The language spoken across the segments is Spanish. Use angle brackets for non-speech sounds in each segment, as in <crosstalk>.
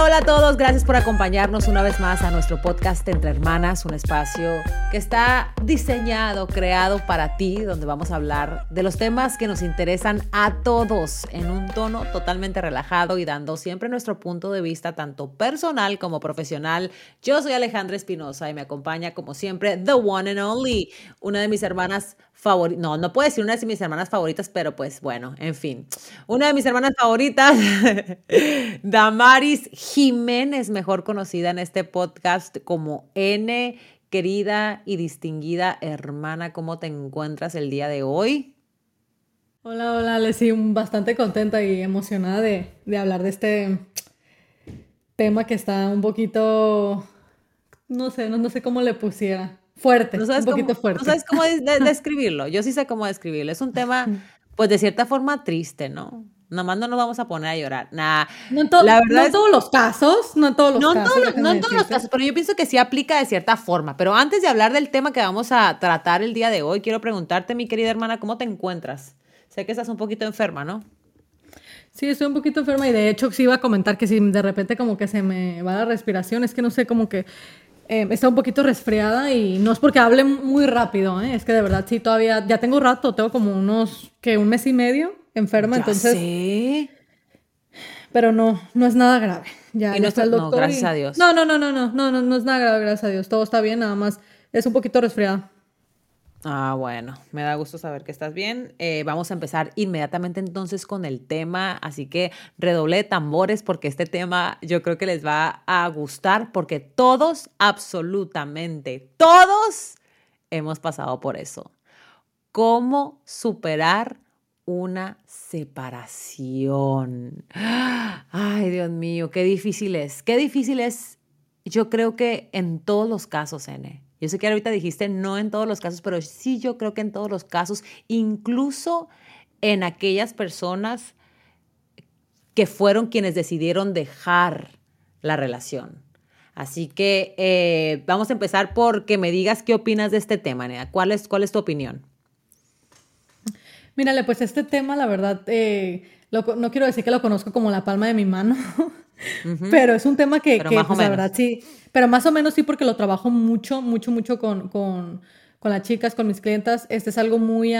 Hola, a todos. Gracias por acompañarnos una vez más a nuestro podcast Entre Hermanas, un espacio que está diseñado, creado para ti, donde vamos a hablar de los temas que nos interesan a todos en un tono totalmente relajado y dando siempre nuestro punto de vista tanto personal como profesional. Yo soy Alejandra Espinosa y me acompaña como siempre The One and Only, una de mis hermanas favoritas. No, no puedo decir una de mis hermanas favoritas, pero pues bueno, en fin. Una de mis hermanas favoritas, <laughs> Damaris Jiménez, mejor conocida en este podcast como N, querida y distinguida hermana. ¿Cómo te encuentras el día de hoy? Hola, hola, Leslie, bastante contenta y emocionada de, hablar de este tema que está un poquito, no sé, no, no sé cómo le pusiera. Fuerte, un poquito fuerte. No sabes cómo <laughs> describirlo. Yo sí sé cómo describirlo. Es un tema, pues de cierta forma triste, ¿no? Nomás no nos vamos a poner a llorar. Nah, no en, la verdad en todos los casos, no en todos los casos. no en todos los casos, pero yo pienso que sí aplica de cierta forma. Pero antes de hablar del tema que vamos a tratar el día de hoy, quiero preguntarte, mi querida hermana, ¿cómo te encuentras? Sé que estás un poquito enferma, ¿no? Sí, estoy un poquito enferma y de hecho sí iba a comentar que si de repente como que se me va la respiración, es que no sé, como que eh, está un poquito resfriada y no es porque hable muy rápido, ¿eh? es que de verdad sí, todavía, ya tengo rato, tengo como unos, que un mes y medio enferma, ya entonces... Sé. Pero no, no es nada grave. Ya, y no está el doctor. No, gracias a Dios. No, no, no, no, no, no, no, no es nada grave, gracias a Dios. Todo está bien, nada más es un poquito resfriada. Ah, bueno, me da gusto saber que estás bien. Eh, vamos a empezar inmediatamente entonces con el tema, así que redoble de tambores porque este tema yo creo que les va a gustar porque todos, absolutamente todos, hemos pasado por eso. ¿Cómo superar una separación? Ay, Dios mío, qué difícil es, qué difícil es. Yo creo que en todos los casos, N yo sé que ahorita dijiste no en todos los casos, pero sí yo creo que en todos los casos, incluso en aquellas personas que fueron quienes decidieron dejar la relación. Así que eh, vamos a empezar por que me digas qué opinas de este tema, Nea. ¿Cuál es, cuál es tu opinión? Mírale, pues este tema, la verdad, eh, no quiero decir que lo conozco como la palma de mi mano, pero es un tema que, que pues, la verdad, sí, pero más o menos sí porque lo trabajo mucho, mucho, mucho con, con, con las chicas, con mis clientas. Este es algo muy...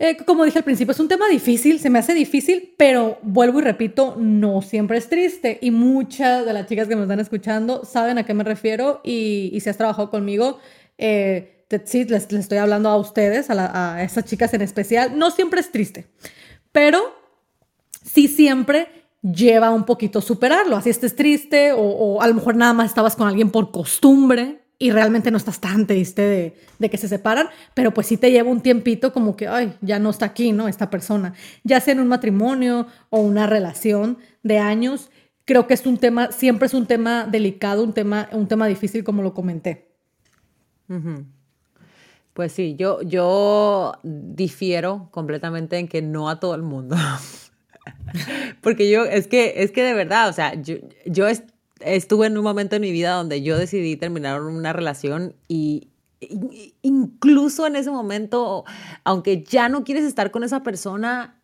Eh, como dije al principio, es un tema difícil, se me hace difícil, pero vuelvo y repito, no siempre es triste. Y muchas de las chicas que me están escuchando saben a qué me refiero y, y si has trabajado conmigo, eh, sí, les, estoy hablando a ustedes, a, a esas chicas en especial. No siempre es triste, pero sí siempre lleva un poquito superarlo. Así estés triste o, a lo mejor nada más estabas con alguien por costumbre y realmente no estás tan triste de, que se separan, pero pues sí te lleva un tiempito como que, ay, ya no está aquí, ¿no? Esta persona. Ya sea en un matrimonio o una relación de años, creo que es un tema, siempre es un tema delicado, un tema, un tema difícil como lo comenté. Pues sí, yo, yo difiero completamente en que no a todo el mundo. <laughs> <laughs> Porque yo, es que, es que de verdad, o sea, yo, yo estuve en un momento en mi vida donde yo decidí terminar una relación y, incluso en ese momento, aunque ya no quieres estar con esa persona,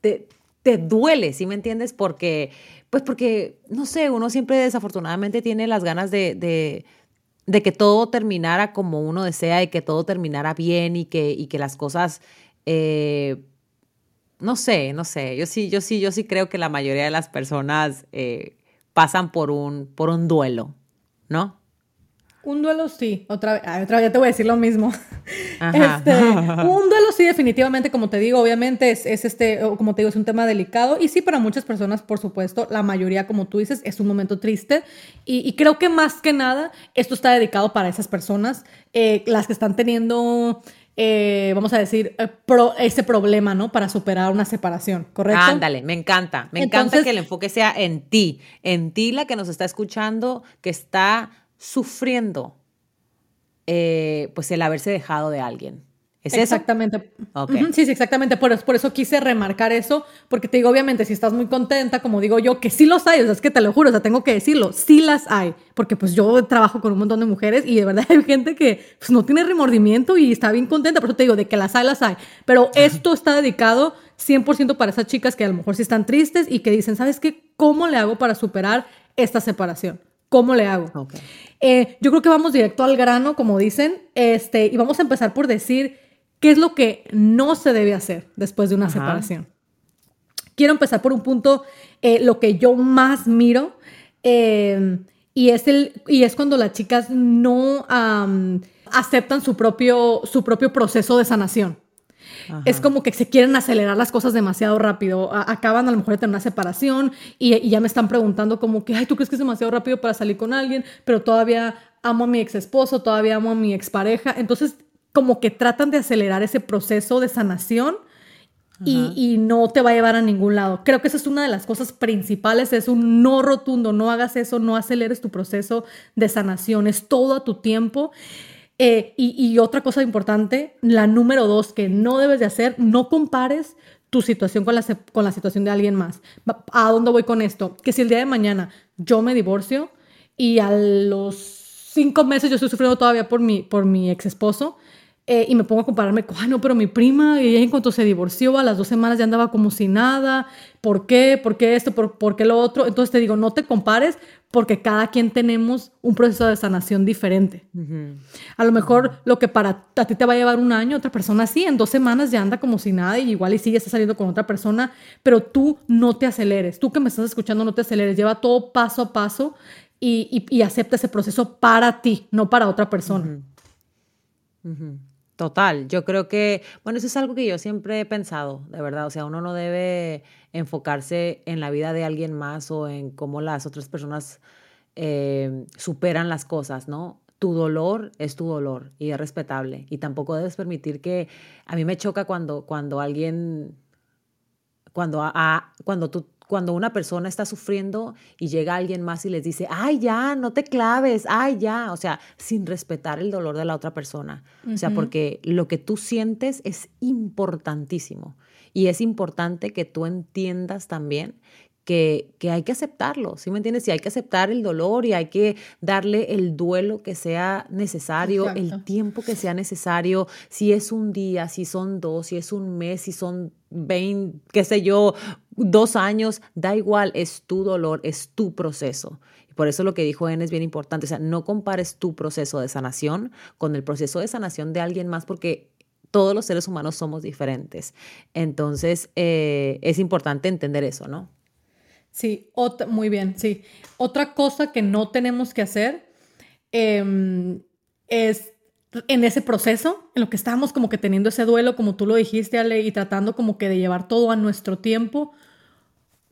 te, te duele, ¿sí me entiendes? Porque, pues porque, no sé, uno siempre desafortunadamente tiene las ganas de, de, que todo terminara como uno desea y que todo terminara bien y que, y que las cosas... Eh, no sé, no sé. Yo sí, yo sí, yo sí creo que la mayoría de las personas eh, pasan por un, por un duelo, ¿no? Un duelo sí, otra vez, otra vez te voy a decir lo mismo. <laughs> Este, <laughs> un duelo sí, definitivamente, como te digo, obviamente es, este, como te digo, es un tema delicado y sí para muchas personas, por supuesto, la mayoría, como tú dices, es un momento triste y, creo que más que nada esto está dedicado para esas personas, eh, las que están teniendo eh, vamos a decir, eh, ese problema, ¿no? Para superar una separación, ¿correcto? Ándale, me encanta. Me encanta que el enfoque sea en ti, en ti la que nos está escuchando, que está sufriendo, eh, pues el haberse dejado de alguien. ¿Es exactamente. sí, sí, exactamente. Por, por, eso quise remarcar eso, porque te digo, obviamente, si estás muy contenta, como digo yo, que sí los hay, o sea, es que te lo juro, o sea, tengo que decirlo, sí las hay, porque pues yo trabajo con un montón de mujeres y de verdad <laughs> hay gente que pues, no tiene remordimiento y está bien contenta, por eso te digo, de que las hay, las hay. Pero esto está dedicado 100% para esas chicas que a lo mejor sí están tristes y que dicen, ¿sabes qué? ¿cómo le hago para superar esta separación? ¿Cómo le hago? Eh, yo creo que vamos directo al grano, como dicen, este, y vamos a empezar por decir qué es lo que no se debe hacer después de una separación. Quiero empezar por un punto, eh, lo que yo más miro, eh, y, es el, y es cuando las chicas no aceptan su propio, su propio proceso de sanación. Es como que se quieren acelerar las cosas demasiado rápido. acaban a lo mejor de tener una separación y, ya me están preguntando como que, ay, ¿tú crees que es demasiado rápido para salir con alguien? Pero todavía amo a mi ex esposo, todavía amo a mi expareja. Entonces, como que tratan de acelerar ese proceso de sanación y, y, no te va a llevar a ningún lado. Creo que esa es una de las cosas principales, es un no rotundo, no hagas eso, no aceleres tu proceso de sanación, es todo a tu tiempo. Eh, y, otra cosa importante, la número dos que no debes de hacer, no compares tu situación con la, con la situación de alguien más. ¿A dónde voy con esto? Que si el día de mañana yo me divorcio y a los cinco meses yo estoy sufriendo todavía por mi, por mi ex esposo, eh, y me pongo a compararme, ay no, pero mi prima, ella en cuanto se divorció, a las dos semanas ya andaba como si nada, ¿por qué? ¿Por qué esto? ¿Por, ¿Por, qué lo otro? Entonces te digo, no te compares porque cada quien tenemos un proceso de sanación diferente. A lo mejor lo que para a ti te va a llevar un año, otra persona sí, en dos semanas ya anda como si nada y igual y sigue saliendo con otra persona, pero tú no te aceleres, tú que me estás escuchando no te aceleres, lleva todo paso a paso y, y, acepta ese proceso para ti, no para otra persona. Total, yo creo que, bueno, eso es algo que yo siempre he pensado, de verdad, o sea, uno no debe enfocarse en la vida de alguien más o en cómo las otras personas eh, superan las cosas, ¿no? Tu dolor es tu dolor y es respetable y tampoco debes permitir que, a mí me choca cuando, cuando alguien, cuando, cuando tú cuando una persona está sufriendo y llega alguien más y les dice, ay, ya, no te claves, ay, ya, o sea, sin respetar el dolor de la otra persona. O sea, porque lo que tú sientes es importantísimo y es importante que tú entiendas también que, que, hay que aceptarlo, ¿sí me entiendes? Y hay que aceptar el dolor y hay que darle el duelo que sea necesario, el tiempo que sea necesario, si es un día, si son dos, si es un mes, si son 20, qué sé yo, dos años, da igual, es tu dolor, es tu proceso. Y por eso lo que dijo En es bien importante, o sea, no compares tu proceso de sanación con el proceso de sanación de alguien más porque todos los seres humanos somos diferentes. Entonces, eh, es importante entender eso, ¿no? Sí, muy bien, sí. Otra cosa que no tenemos que hacer em, es en ese proceso, en lo que estábamos como que teniendo ese duelo, como tú lo dijiste, Ale, y tratando como que de llevar todo a nuestro tiempo,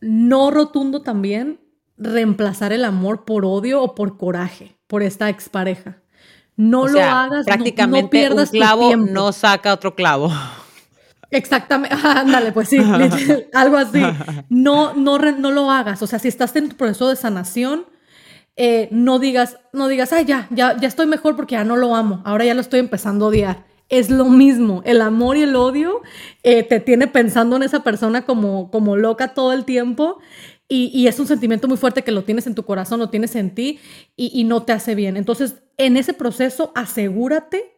no rotundo también reemplazar el amor por odio o por coraje por esta expareja. No lo hagas, prácticamente no, pierdas un clavo no saca otro clavo. Exactamente, <laughs> ándale, pues sí, <laughs> algo así. <laughs> No, no, no lo hagas. O sea, si estás en tu proceso de sanación, eh, no digas, no digas, ay, ya, ya, ya estoy mejor porque ya no lo amo. Ahora ya lo estoy empezando a odiar. Es lo mismo. El amor y el odio eh, te tiene pensando en esa persona como, como loca todo el tiempo. Y, es un sentimiento muy fuerte que lo tienes en tu corazón, lo tienes en ti y, y no te hace bien. Entonces, en ese proceso, asegúrate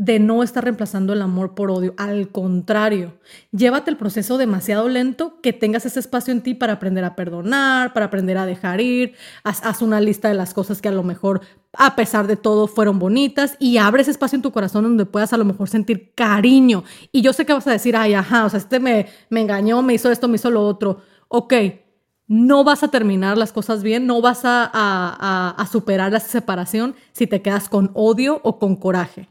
de no estar reemplazando el amor por odio. Al contrario, llévate el proceso demasiado lento, que tengas ese espacio en ti para aprender a perdonar, para aprender a dejar ir. Haz, una lista de las cosas que a lo mejor, a pesar de todo, fueron bonitas y abre ese espacio en tu corazón donde puedas a lo mejor sentir cariño. Y yo sé que vas a decir, ay, ajá, o sea, este me, me engañó, me hizo esto, me hizo lo otro. Ok, no vas a terminar las cosas bien, no vas a, superar esa separación si te quedas con odio o con coraje.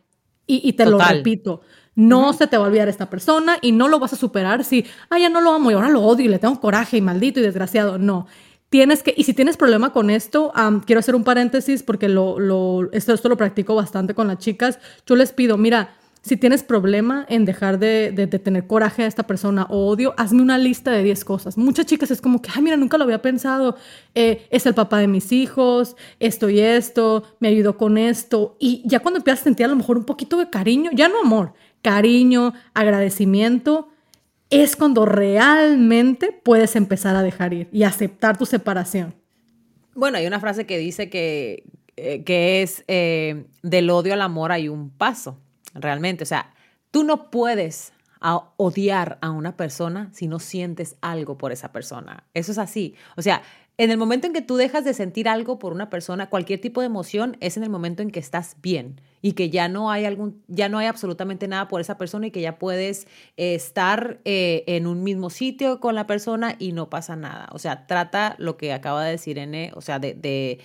Y, te lo repito, no se te va a olvidar esta persona y no lo vas a superar si, ah, ya no lo amo y ahora lo odio y le tengo coraje y maldito y desgraciado. No. Tienes que, y si tienes problema con esto, quiero hacer un paréntesis porque lo, lo, esto, esto lo practico bastante con las chicas. Yo les pido, mira, si tienes problema en dejar de, tener coraje a esta persona o odio, hazme una lista de 10 cosas. Muchas chicas es como que, ay, mira, nunca lo había pensado. Eh, es el papá de mis hijos, esto y esto, me ayudó con esto. Y ya cuando empiezas a sentir a lo mejor un poquito de cariño, ya no amor, cariño, agradecimiento, es cuando realmente puedes empezar a dejar ir y aceptar tu separación. Bueno, hay una frase que dice que, eh, que es eh, del odio al amor hay un paso realmente. O sea, tú no puedes odiar a una persona si no sientes algo por esa persona. Eso es así. O sea, en el momento en que tú dejas de sentir algo por una persona, cualquier tipo de emoción, es en el momento en que estás bien y que ya no hay algún, ya no hay absolutamente nada por esa persona y que ya puedes eh, estar eh, en un mismo sitio con la persona y no pasa nada. O sea, trata lo que acaba de decir N, o sea, de, de,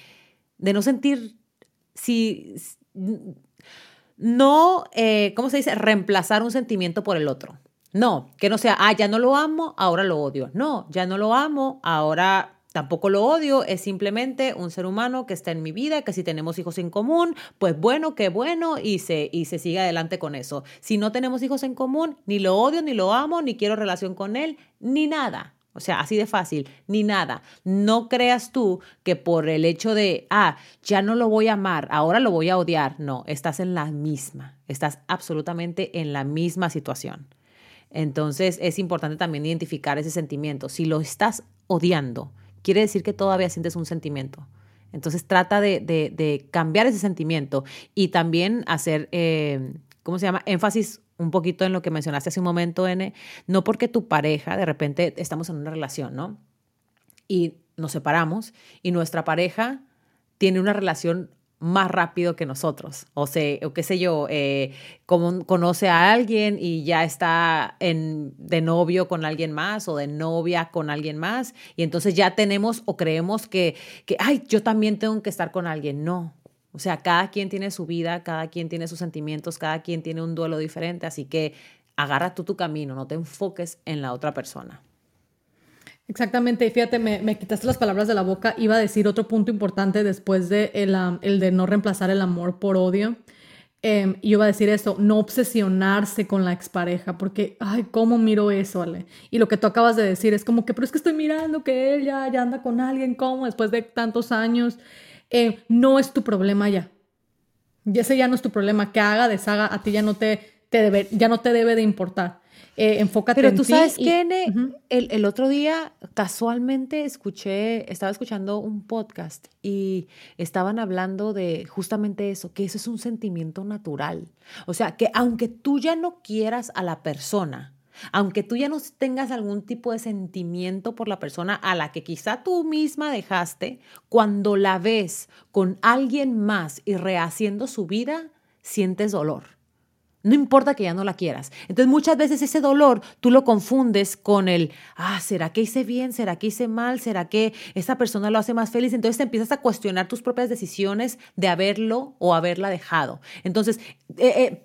de no sentir si no, eh, ¿cómo se dice? Reemplazar un sentimiento por el otro. No, que no sea, ah, ya no lo amo, ahora lo odio. No, ya no lo amo, ahora tampoco lo odio, es simplemente un ser humano que está en mi vida, que si tenemos hijos en común, pues bueno, qué bueno, y se, y se sigue adelante con eso. Si no tenemos hijos en común, ni lo odio, ni lo amo, ni quiero relación con él, ni nada. O sea, así de fácil, ni nada. No creas tú que por el hecho de, ah, ya no lo voy a amar, ahora lo voy a odiar. No, estás en la misma, estás absolutamente en la misma situación. Entonces es importante también identificar ese sentimiento. Si lo estás odiando, quiere decir que todavía sientes un sentimiento. Entonces trata de, cambiar ese sentimiento y también hacer, eh, ¿cómo se llama? Énfasis un poquito en lo que mencionaste hace un momento, N, no porque tu pareja, de repente estamos en una relación, ¿no? Y nos separamos y nuestra pareja tiene una relación más rápido que nosotros. O sea, o qué sé yo, eh, como conoce a alguien y ya está en, de novio con alguien más o de novia con alguien más. Y entonces ya tenemos o creemos que, que, ay, yo también tengo que estar con alguien. No, o sea, cada quien tiene su vida, cada quien tiene sus sentimientos, cada quien tiene un duelo diferente, así que agarra tú tu camino, no te enfoques en la otra persona. Exactamente, fíjate, me, quitaste las palabras de la boca, iba a decir otro punto importante después de el, de no reemplazar el amor por odio. Eh, y iba a decir eso, no obsesionarse con la expareja, porque, ay, ¿cómo miro eso, Ale? Y lo que tú acabas de decir es como que, pero es que estoy mirando que él ya, ya anda con alguien, ¿cómo? Después de tantos años. Eh, no es tu problema ya. Y ese ya no es tu problema. Que haga, deshaga, a ti ya no te, te debe, ya no te debe de importar. Eh, enfócate Pero tú sabes que el, el, otro día casualmente escuché, estaba escuchando un podcast y estaban hablando de justamente eso, que eso es un sentimiento natural. O sea, que aunque tú ya no quieras a la persona, aunque tú ya no tengas algún tipo de sentimiento por la persona a la que quizá tú misma dejaste, cuando la ves con alguien más y rehaciendo su vida, sientes dolor. No importa que ya no la quieras. Entonces muchas veces ese dolor tú lo confundes con el, ah, ¿será que hice bien? ¿Será que hice mal? ¿Será que esa persona lo hace más feliz? Entonces te empiezas a cuestionar tus propias decisiones de haberlo o haberla dejado. Entonces, eh, eh,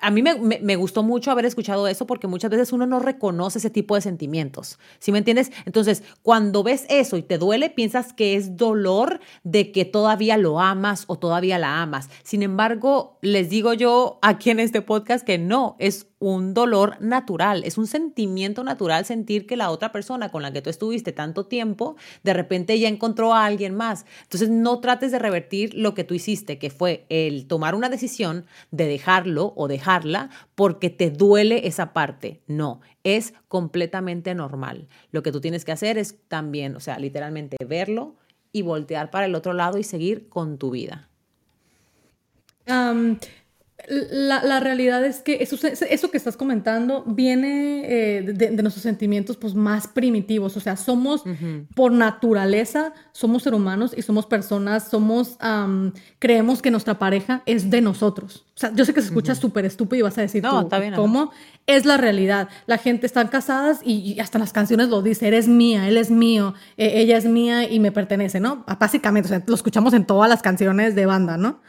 a mí me, gustó mucho haber escuchado eso porque muchas veces uno no reconoce ese tipo de sentimientos. ¿Sí me entiendes? Entonces, cuando ves eso y te duele, piensas que es dolor de que todavía lo amas o todavía la amas. Sin embargo, les digo yo aquí en este podcast que no, es un dolor natural, es un sentimiento natural sentir que la otra persona con la que tú estuviste tanto tiempo, de repente ya encontró a alguien más. Entonces no trates de revertir lo que tú hiciste, que fue el tomar una decisión de dejarlo o dejarla porque te duele esa parte. No, es completamente normal. Lo que tú tienes que hacer es también, o sea, literalmente verlo y voltear para el otro lado y seguir con tu vida. La, realidad es que eso, eso que estás comentando viene eh, de, nuestros sentimientos pues, más primitivos. O sea, somos por naturaleza, somos seres humanos y somos personas, somos, creemos que nuestra pareja es de nosotros. O sea, yo sé que se escucha súper estúpido y vas a decir, no, está bien, ¿cómo? Es la realidad. La gente está casadas y, hasta las canciones lo dice, eres mía, él es mío, e, ella es mía y me pertenece, ¿no? Básicamente, o sea, lo escuchamos en todas las canciones de banda, ¿no?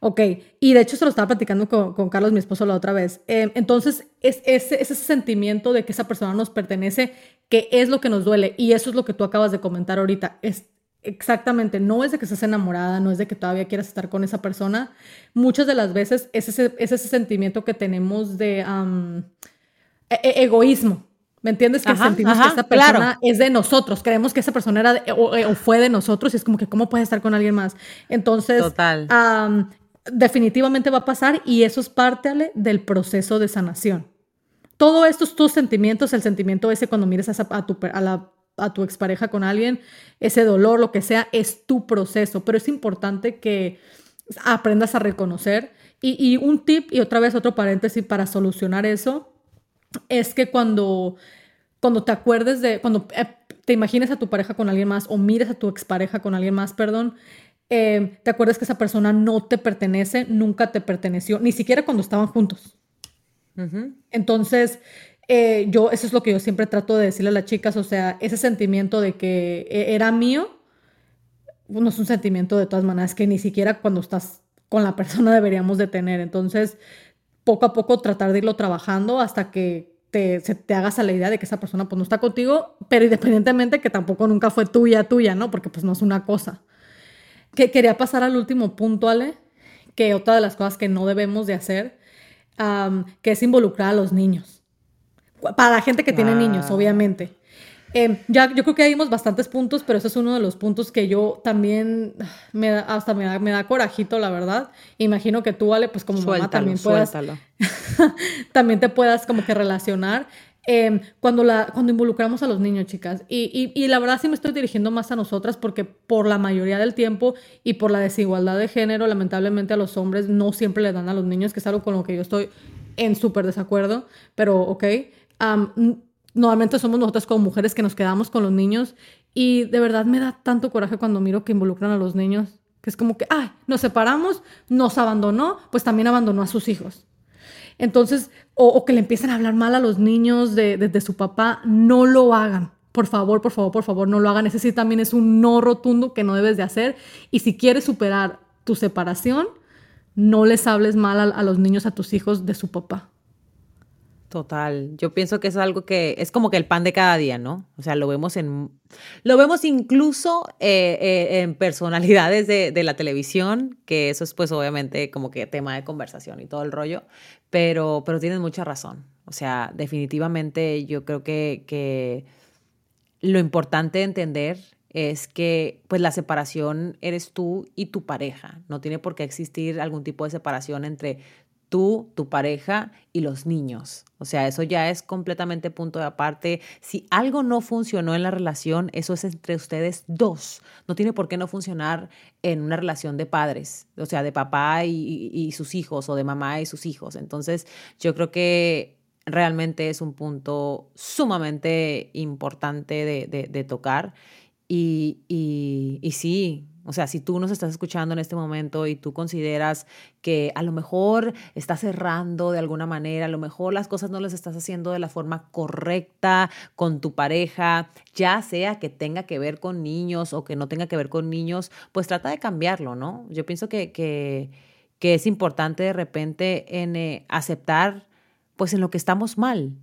Ok, y de hecho se lo estaba platicando con, Carlos, mi esposo, la otra vez. Eh, entonces, es ese, ese sentimiento de que esa persona nos pertenece, que es lo que nos duele, y eso es lo que tú acabas de comentar ahorita. Es exactamente, no es de que estés enamorada, no es de que todavía quieras estar con esa persona. Muchas de las veces es ese, ese sentimiento que tenemos de e, e, egoísmo. ¿Me entiendes? Que sentimos que esa persona es de nosotros. Creemos que esa persona era o, fue de nosotros y es como que, ¿cómo puede estar con alguien más? Entonces, Total definitivamente va a pasar y eso es parte del proceso de sanación. Todo estos tus sentimientos, el sentimiento ese cuando mires a, tu, a, tu expareja con alguien, ese dolor, lo que sea, es tu proceso, pero es importante que aprendas a reconocer. Y, y un tip, y otra vez otro paréntesis para solucionar eso, es que cuando, cuando te acuerdes de, cuando eh, te imagines a tu pareja con alguien más o mires a tu expareja con alguien más, perdón, eh, te acuerdas que esa persona no te pertenece, nunca te perteneció, ni siquiera cuando estaban juntos. Entonces, eh, yo, eso es lo que yo siempre trato de decirle a las chicas, o sea, ese sentimiento de que era mío, no es un sentimiento de todas maneras que ni siquiera cuando estás con la persona <laughs> deberíamos de tener. Entonces, poco a poco tratar de irlo trabajando hasta que te, se te hagas a la idea de que esa persona pues no está contigo, pero independientemente que tampoco nunca fue tuya, tuya, ¿no? Porque pues no es una cosa. Que quería pasar al último punto, Ale, que otra de las cosas que no debemos de hacer, que es involucrar a los niños. Para la gente que tiene niños, obviamente. Em, ya, yo creo que hay bastantes puntos, pero ese es uno de los puntos que yo también me da, hasta me da, me da corajito, la verdad. Imagino que tú, Ale, pues como mamá también puedas, <laughs> también te puedas como que relacionar. Em, cuando, la, cuando involucramos a los niños, chicas. Y, y, y, la verdad sí me estoy dirigiendo más a nosotras porque por la mayoría del tiempo y por la desigualdad de género, lamentablemente a los hombres no siempre le dan a los niños, que es algo con lo que yo estoy en súper desacuerdo, pero ok normalmente somos nosotras como mujeres que nos quedamos con los niños y de verdad me da tanto coraje cuando miro que involucran a los niños, que es como que, ay, nos separamos, nos abandonó, pues también abandonó a sus hijos. Entonces, o, que le empiezan a hablar mal a los niños de, su papá, no lo hagan. Por favor, por favor, por favor, no lo hagan. Ese sí también es un no rotundo que no debes de hacer. Y si quieres superar tu separación, no les hables mal a los niños, a tus hijos de su papá. Total, yo pienso que es algo que es como que el pan de cada día, ¿no? O sea, lo vemos en, lo vemos incluso eh, eh, en personalidades de, de, la televisión, que eso es pues obviamente como que tema de conversación y todo el rollo, pero, pero tienes mucha razón. O sea, definitivamente yo creo que, que lo importante de entender es que pues la separación eres tú y tu pareja. No tiene por qué existir algún tipo de separación entre tú, tu pareja y los niños. O sea, eso ya es completamente punto de aparte. Si algo no funcionó en la relación, eso es entre ustedes dos. No tiene por qué no funcionar en una relación de padres, o sea, de papá y, sus hijos o de mamá y sus hijos. Entonces, yo creo que realmente es un punto sumamente importante de, tocar. Y, y sí, o sea, si tú nos estás escuchando en este momento y tú consideras que a lo mejor estás cerrando de alguna manera, a lo mejor las cosas no las estás haciendo de la forma correcta con tu pareja, ya sea que tenga que ver con niños o que no tenga que ver con niños, pues trata de cambiarlo, ¿no? Yo pienso que, que, es importante de repente en eh, aceptar pues en lo que estamos mal,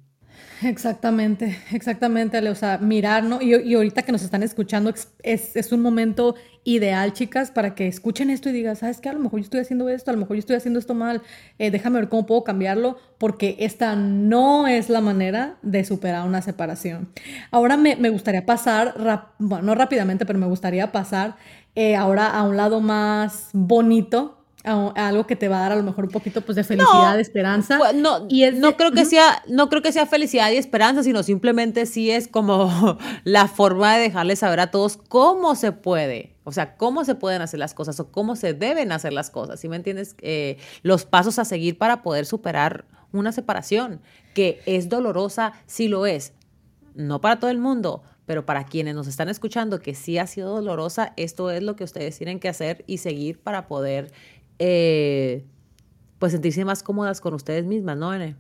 Exactamente, exactamente, O sea, mirar, ¿no? Y, y ahorita que nos están escuchando, es, es, un momento ideal, chicas, para que escuchen esto y digan, ¿sabes qué? A lo mejor yo estoy haciendo esto, a lo mejor yo estoy haciendo esto mal, eh, déjame ver cómo puedo cambiarlo, porque esta no es la manera de superar una separación. Ahora me, me gustaría pasar, bueno, no rápidamente, pero me gustaría pasar eh, ahora a un lado más bonito algo que te va a dar a lo mejor un poquito pues de felicidad, de esperanza. No, y no creo que sea, no creo que sea felicidad y esperanza, sino simplemente sí es como <laughs> la forma de dejarles saber a todos cómo se puede. O sea, cómo se pueden hacer las cosas o cómo se deben hacer las cosas. ¿Sí me entiendes? Eh, los pasos a seguir para poder superar una separación, que es dolorosa, sí lo es. No para todo el mundo, pero para quienes nos están escuchando que sí ha sido dolorosa, esto es lo que ustedes tienen que hacer y seguir para poder eh, pues sentirse más cómodas con ustedes mismas, ¿no, Ene?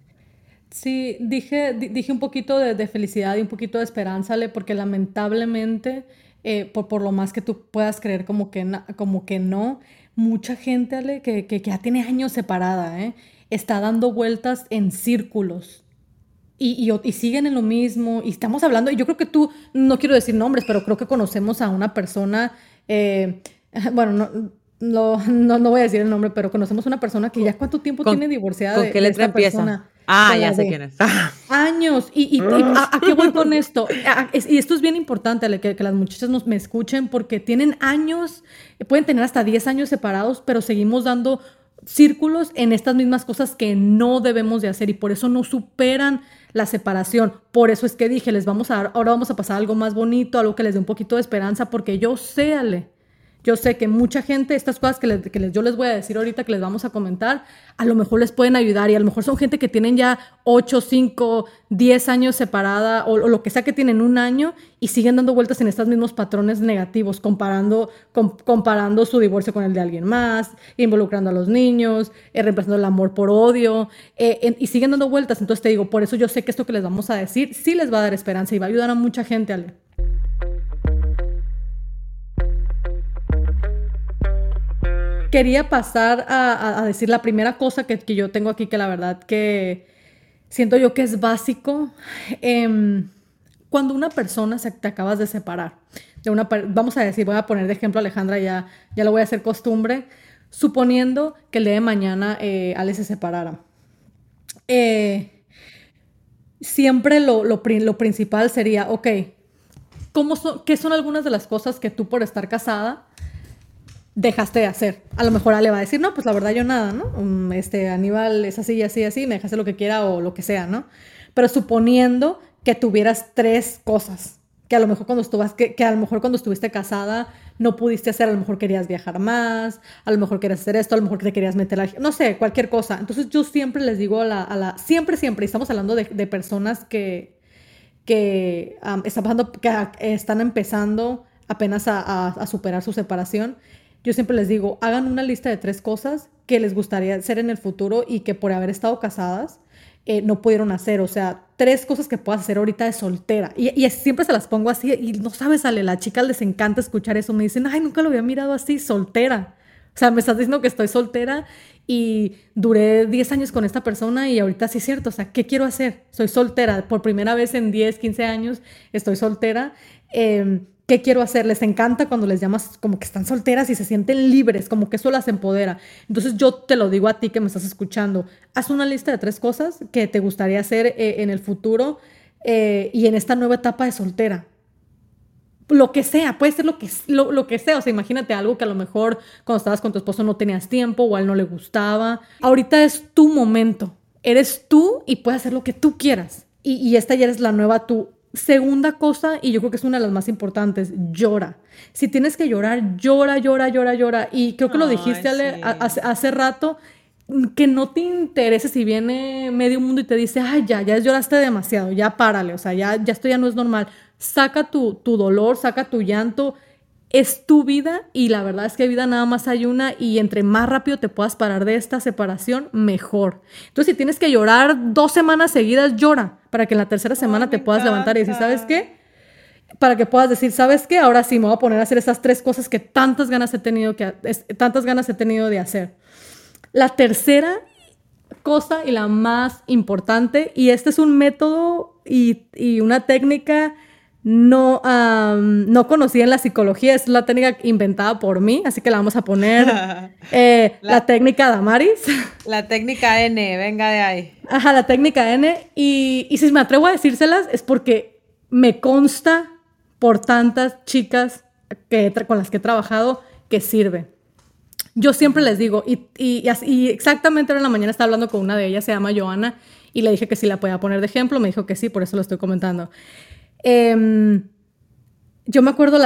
Sí, dije, dije un poquito de, felicidad y un poquito de esperanza, porque lamentablemente, eh, por, por, lo más que tú puedas creer como que, como que no, mucha gente, Ale, que, que, ya tiene años separada, ¿eh? está dando vueltas en círculos. Y, y, y, siguen en lo mismo, y estamos hablando, y yo creo que tú, no quiero decir nombres, pero creo que conocemos a una persona, <laughs> bueno, no, no, no, no voy a decir el nombre, pero conocemos una persona que ya cuánto tiempo tiene divorciada. ¿Con qué letra empieza? Ah, ya sé quién es. años. ¿Y, y, a, qué voy con <laughs> esto? y esto es bien importante, que, que las muchachas nos, me escuchen, porque tienen años, pueden tener hasta 10 años separados, pero seguimos dando círculos en estas mismas cosas que no debemos de hacer y por eso no superan la separación. Por eso es que dije, les vamos a dar, ahora vamos a pasar algo más bonito, algo que les dé un poquito de esperanza, porque yo sé, Ale, Yo sé que mucha gente, estas cosas que, les, yo les voy a decir ahorita, que les vamos a comentar, a lo mejor les pueden ayudar y a lo mejor son gente que tienen ya 8, 5, 10 años separada o, lo que sea que tienen un año y siguen dando vueltas en estos mismos patrones negativos, comparando, comparando su divorcio con el de alguien más, involucrando a los niños, eh, reemplazando el amor por odio eh, y siguen dando vueltas. Entonces te digo, por eso yo sé que esto que les vamos a decir sí les va a dar esperanza y va a ayudar a mucha gente, Ale. Quería pasar a, decir la primera cosa que, yo tengo aquí, que la verdad que siento yo que es básico. Em, cuando una persona se, te acabas de separar, de una, vamos a decir, voy a poner de ejemplo a Alejandra, ya, ya lo voy a hacer costumbre, suponiendo que el día de mañana eh, Ale se separara. Eh, siempre lo, lo, principal sería, ok, ¿cómo ¿qué son algunas de las cosas que tú por estar casada dejaste de hacer. A lo mejor Ale va a decir, no, pues la verdad yo nada, ¿no? Mm, este Aníbal es así, así, así, me dejaste lo que quiera o lo que sea, ¿no? Pero suponiendo que tuvieras tres cosas, que a lo mejor cuando estuviste, que, a lo mejor cuando estuviste casada no pudiste hacer, a lo mejor querías viajar más, a lo mejor querías hacer esto, a lo mejor te querías meter a no sé, cualquier cosa. Entonces yo siempre les digo a la, siempre, siempre, y estamos hablando de, personas que, que, están pasando, que están empezando apenas a superar su separación, yo siempre les digo, hagan una lista de tres cosas que les gustaría hacer en el futuro y que por haber estado casadas eh, no pudieron hacer. O sea, tres cosas que puedas hacer ahorita de soltera. Y, siempre se las pongo así y no sabes, Ale, la chica les encanta escuchar eso. Me dicen, ay, nunca lo había mirado así, soltera. O sea, me estás diciendo que estoy soltera y duré 10 años con esta persona y ahorita sí es cierto. O sea, ¿qué quiero hacer? Soy soltera. Por primera vez en 10, 15 años estoy soltera. Eh, ¿Qué quiero hacer? Les encanta cuando les llamas como que están solteras y se sienten libres, como que eso las empodera. Entonces yo te lo digo a ti que me estás escuchando. Haz una lista de tres cosas que te gustaría hacer eh, en el futuro eh, y en esta nueva etapa de soltera. Lo que sea, puede ser lo que, lo, que sea. O sea, imagínate algo que a lo mejor cuando estabas con tu esposo no tenías tiempo o a él no le gustaba. Ahorita es tu momento. Eres tú y puedes hacer lo que tú quieras. Y, esta ya es la nueva tú Segunda cosa, y yo creo que es una de las más importantes, llora. Si tienes que llorar, llora, llora, llora, llora. Y creo que lo dijiste hace, rato, que no te interese si viene medio mundo y te dice, ay, ya, ya lloraste demasiado, ya párale, o sea, ya, ya esto ya no es normal. Saca tu, tu dolor, saca tu llanto, es tu vida y la verdad es que vida nada más hay una y entre más rápido te puedas parar de esta separación, mejor. Entonces, si tienes que llorar dos semanas seguidas, llora para que en la tercera semana te puedas levantar y decir, ¿sabes qué? Para que puedas decir, ¿sabes qué? Ahora sí me voy a poner a hacer esas tres cosas que tantas ganas he tenido, que, tantas ganas he tenido de hacer. La tercera cosa y la más importante, y este es un método y, y una técnica no, no conocía en la psicología, es la técnica inventada por mí, así que la vamos a poner <laughs> eh, la, técnica Damaris. <laughs> La técnica N, venga de ahí. Ajá, la técnica N. Y, y si me atrevo a decírselas es porque me consta por tantas chicas que, con las que he trabajado que sirve. Yo siempre les digo, y, y, y exactamente ahora en la mañana estaba hablando con una de ellas, se llama Joana, y le dije que si la podía poner de ejemplo, me dijo que sí, por eso lo estoy comentando. Em, yo me acuerdo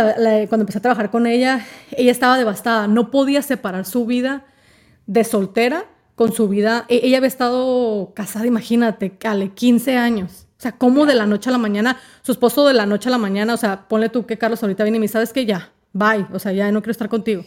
cuando empecé a trabajar con ella, ella estaba devastada, no podía separar su vida de soltera con su vida. E, ella había estado casada, imagínate, Ale, 15 años. O sea, ¿cómo de la noche a la mañana, su esposo de la noche a la mañana, o sea, ponle tú que Carlos ahorita viene y me sabes que ya, bye, o sea, ya no quiero estar contigo.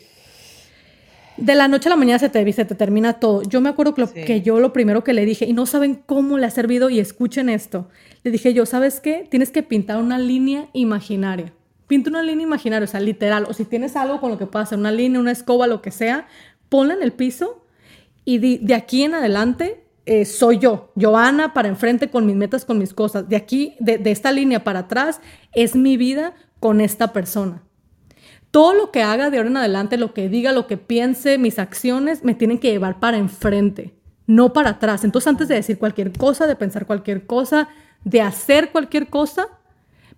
De la noche a la mañana se te, se te termina todo. Yo me acuerdo que, que yo lo primero que le dije, y no saben cómo le ha servido, y escuchen esto, le dije yo, ¿sabes qué? Tienes que pintar una línea imaginaria. Pinta una línea imaginaria, o sea, literal. O si tienes algo con lo que puedas hacer, una línea, una escoba, lo que sea, ponla en el piso y de, aquí en adelante eh, soy yo, Joana, para enfrente con mis metas, con mis cosas. De aquí, de, de esta línea para atrás, es mi vida con esta persona. Todo lo que haga de ahora en adelante, lo que diga, lo que piense, mis acciones, me tienen que llevar para enfrente, no para atrás. Entonces, antes de decir cualquier cosa, de pensar cualquier cosa, de hacer cualquier cosa,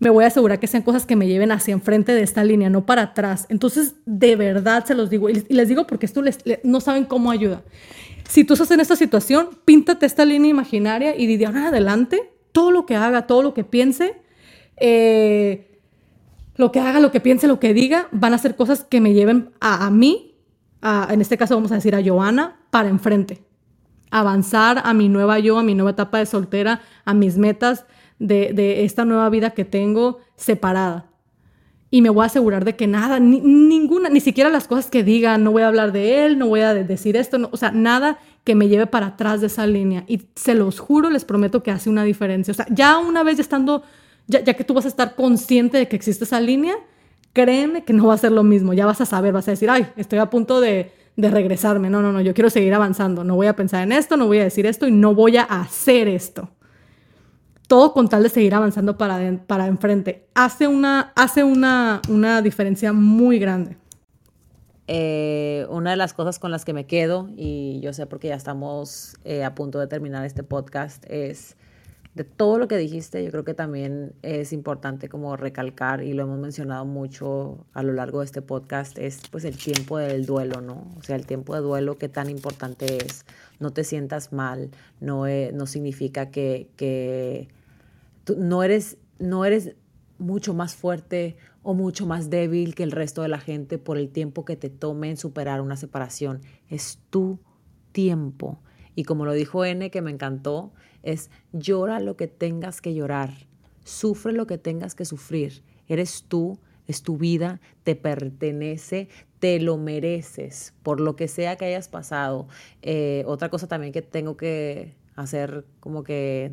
me voy a asegurar que sean cosas que me lleven hacia enfrente de esta línea, no para atrás. Entonces, de verdad se los digo, y les digo porque esto les, no saben cómo ayuda. Si tú estás en esta situación, píntate esta línea imaginaria y de ahora en adelante, todo lo que haga, todo lo que piense, eh, lo que haga, lo que piense, lo que diga, van a ser cosas que me lleven a, mí, en este caso vamos a decir a Joana, para enfrente. Avanzar a mi nueva yo, a mi nueva etapa de soltera, a mis metas de, de esta nueva vida que tengo separada. Y me voy a asegurar de que nada, ni, ninguna, ni siquiera las cosas que diga, no voy a hablar de él, no voy a decir esto, o sea, nada que me lleve para atrás de esa línea. Y se los juro, les prometo que hace una diferencia. O sea, ya una vez estando ya, que tú vas a estar consciente de que existe esa línea, créeme que no va a ser lo mismo. Ya vas a saber, vas a decir, ay, estoy a punto de, regresarme. No, no, no, yo quiero seguir avanzando. No voy a pensar en esto, no voy a decir esto y no voy a hacer esto. Todo con tal de seguir avanzando para, para enfrente. Hace una, hace una, una diferencia muy grande. Eh, una de las cosas con las que me quedo, y yo sé porque ya estamos eh, a punto de terminar este podcast, es de todo lo que dijiste, yo creo que también es importante como recalcar, y lo hemos mencionado mucho a lo largo de este podcast, es pues el tiempo del duelo, ¿no? O sea, el tiempo de duelo, qué tan importante es. No te sientas mal, no, e, no significa que, que tú no, eres, no eres mucho más fuerte o mucho más débil que el resto de la gente por el tiempo que te tome en superar una separación. Es tu tiempo. Y como lo dijo N, que me encantó, es llora lo que tengas que llorar, sufre lo que tengas que sufrir. Eres tú, es tu vida, te pertenece, te lo mereces, por lo que sea que hayas pasado. Eh, otra cosa también que tengo que hacer como que,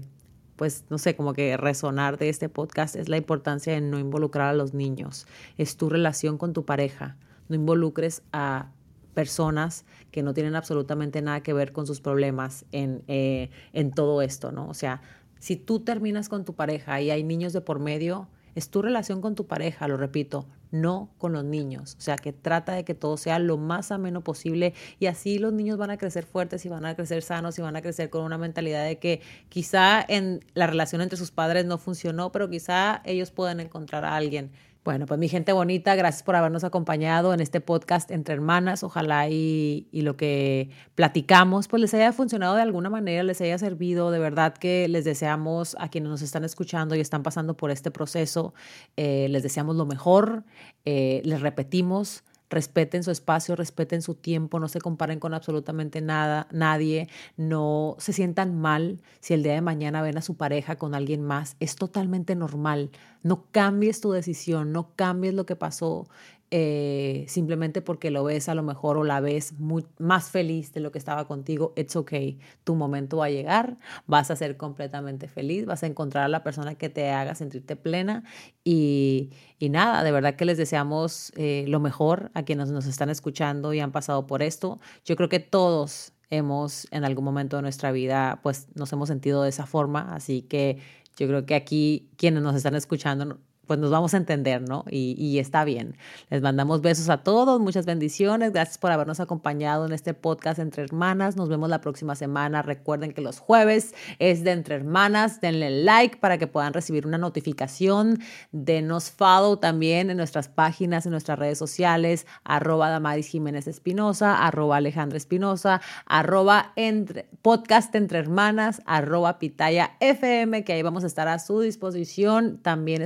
pues, no sé, como que resonar de este podcast es la importancia de no involucrar a los niños. Es tu relación con tu pareja. No involucres a personas que no tienen absolutamente nada que ver con sus problemas en, eh, en todo esto, ¿no? O sea, si tú terminas con tu pareja y hay niños de por medio, es tu relación con tu pareja, lo repito, no con los niños. O sea, que trata de que todo sea lo más ameno posible y así los niños van a crecer fuertes y van a crecer sanos y van a crecer con una mentalidad de que quizá en la relación entre sus padres no funcionó, pero quizá ellos puedan encontrar a alguien bueno, pues mi gente bonita, gracias por habernos acompañado en este podcast entre hermanas. Ojalá y, lo que platicamos pues les haya funcionado de alguna manera, les haya servido. De verdad que les deseamos a quienes nos están escuchando y están pasando por este proceso, eh, les deseamos lo mejor. Eh, les repetimos, respeten su espacio, respeten su tiempo, no se comparen con absolutamente nada, nadie, no se sientan mal si el día de mañana ven a su pareja con alguien más, es totalmente normal. No cambies tu decisión, no cambies lo que pasó, eh, simplemente porque lo ves a lo mejor o la ves más feliz de lo que estaba contigo, it's okay. Tu momento va a llegar, vas a ser completamente feliz, vas a encontrar a la persona que te haga sentirte plena y, nada, de verdad que les deseamos eh, lo mejor a quienes nos están escuchando y han pasado por esto. Yo creo que todos hemos en algún momento de nuestra vida pues nos hemos sentido de esa forma, así que yo creo que aquí quienes nos están escuchando pues nos vamos a entender, ¿no? Y, está bien. Les mandamos besos a todos, muchas bendiciones. Gracias por habernos acompañado en este podcast Entre Hermanas. Nos vemos la próxima semana. Recuerden que los jueves es de Entre Hermanas. Denle like para que puedan recibir una notificación. Denos follow también en nuestras páginas, en nuestras redes sociales, arroba Damaris Jiménez Espinosa, arroba Alejandra Espinosa, arroba entre, podcast Entre Hermanas, arroba Pitaya FM, que ahí vamos a estar a su disposición, también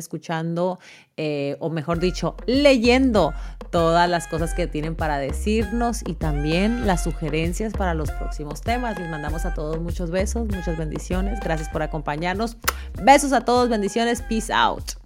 eh, o mejor dicho, leyendo todas las cosas que tienen para decirnos y también las sugerencias para los próximos temas. Les mandamos a todos muchos besos, muchas bendiciones. Gracias por acompañarnos. Besos a todos, bendiciones. Peace out.